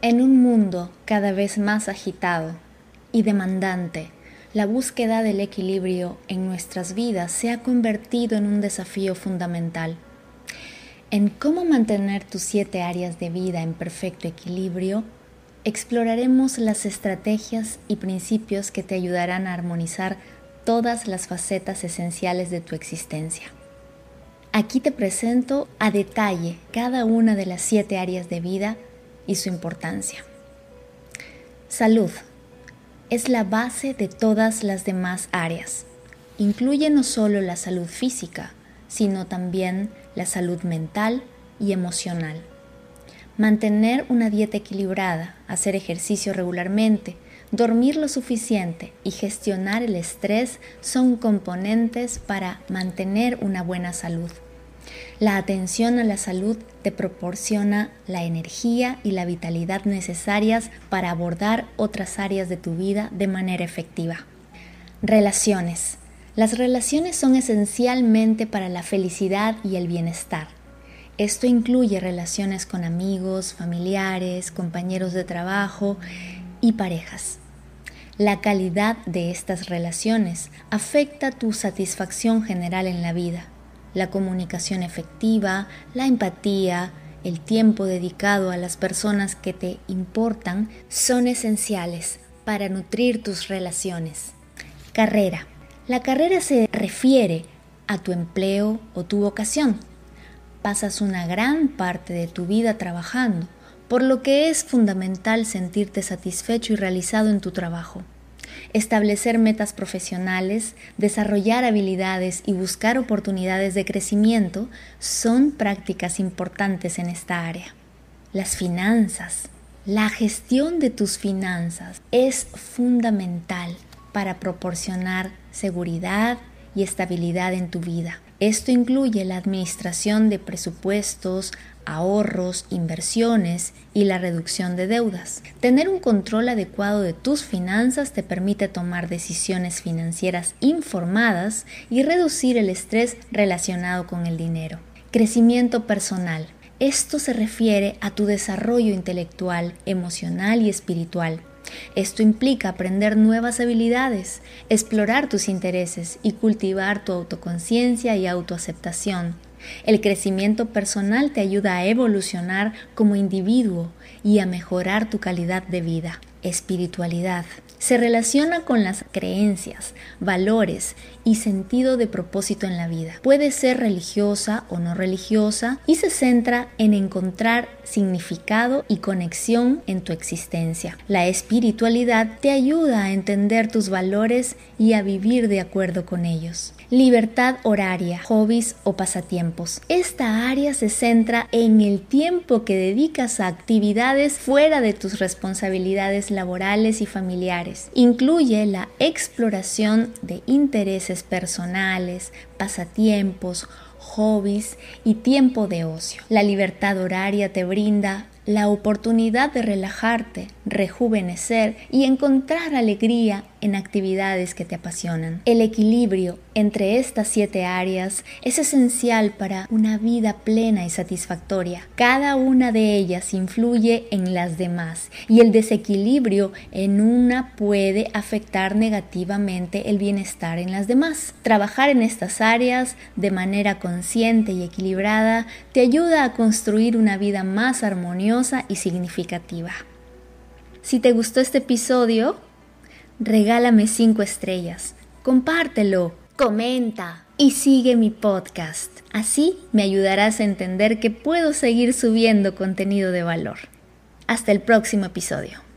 En un mundo cada vez más agitado y demandante, la búsqueda del equilibrio en nuestras vidas se ha convertido en un desafío fundamental. En cómo mantener tus siete áreas de vida en perfecto equilibrio, exploraremos las estrategias y principios que te ayudarán a armonizar todas las facetas esenciales de tu existencia. Aquí te presento a detalle cada una de las siete áreas de vida y su importancia. Salud es la base de todas las demás áreas. Incluye no solo la salud física, sino también la salud mental y emocional. Mantener una dieta equilibrada, hacer ejercicio regularmente, dormir lo suficiente y gestionar el estrés son componentes para mantener una buena salud. La atención a la salud te proporciona la energía y la vitalidad necesarias para abordar otras áreas de tu vida de manera efectiva. Relaciones. Las relaciones son esencialmente para la felicidad y el bienestar. Esto incluye relaciones con amigos, familiares, compañeros de trabajo y parejas. La calidad de estas relaciones afecta tu satisfacción general en la vida la comunicación efectiva, la empatía, el tiempo dedicado a las personas que te importan son esenciales para nutrir tus relaciones. Carrera. La carrera se refiere a tu empleo o tu vocación. Pasas una gran parte de tu vida trabajando, por lo que es fundamental sentirte satisfecho y realizado en tu trabajo establecer metas profesionales, desarrollar habilidades y buscar oportunidades de crecimiento son prácticas importantes en esta área. Las finanzas. La gestión de tus finanzas es fundamental para proporcionar seguridad y estabilidad en tu vida. Esto incluye la administración de presupuestos, ahorros, inversiones y la reducción de deudas. Tener un control adecuado de tus finanzas te permite tomar decisiones financieras informadas y reducir el estrés relacionado con el dinero. Crecimiento personal. Esto se refiere a tu desarrollo intelectual, emocional y espiritual. Esto implica aprender nuevas habilidades, explorar tus intereses y cultivar tu autoconciencia y autoaceptación. El crecimiento personal te ayuda a evolucionar como individuo y a mejorar tu calidad de vida. Espiritualidad se relaciona con las creencias, valores y sentido de propósito en la vida. Puede ser religiosa o no religiosa y se centra en encontrar significado y conexión en tu existencia. La espiritualidad te ayuda a entender tus valores y a vivir de acuerdo con ellos. Libertad horaria, hobbies o pasatiempos. Esta área se centra en el tiempo que dedicas a actividades fuera de tus responsabilidades laborales y familiares. Incluye la exploración de intereses personales, pasatiempos, hobbies y tiempo de ocio. La libertad horaria te brinda la oportunidad de relajarte, rejuvenecer y encontrar alegría en actividades que te apasionan. El equilibrio entre estas siete áreas es esencial para una vida plena y satisfactoria. Cada una de ellas influye en las demás y el desequilibrio en una puede afectar negativamente el bienestar en las demás. Trabajar en estas áreas de manera consciente y equilibrada te ayuda a construir una vida más armoniosa y significativa. Si te gustó este episodio, regálame 5 estrellas, compártelo, comenta y sigue mi podcast. Así me ayudarás a entender que puedo seguir subiendo contenido de valor. Hasta el próximo episodio.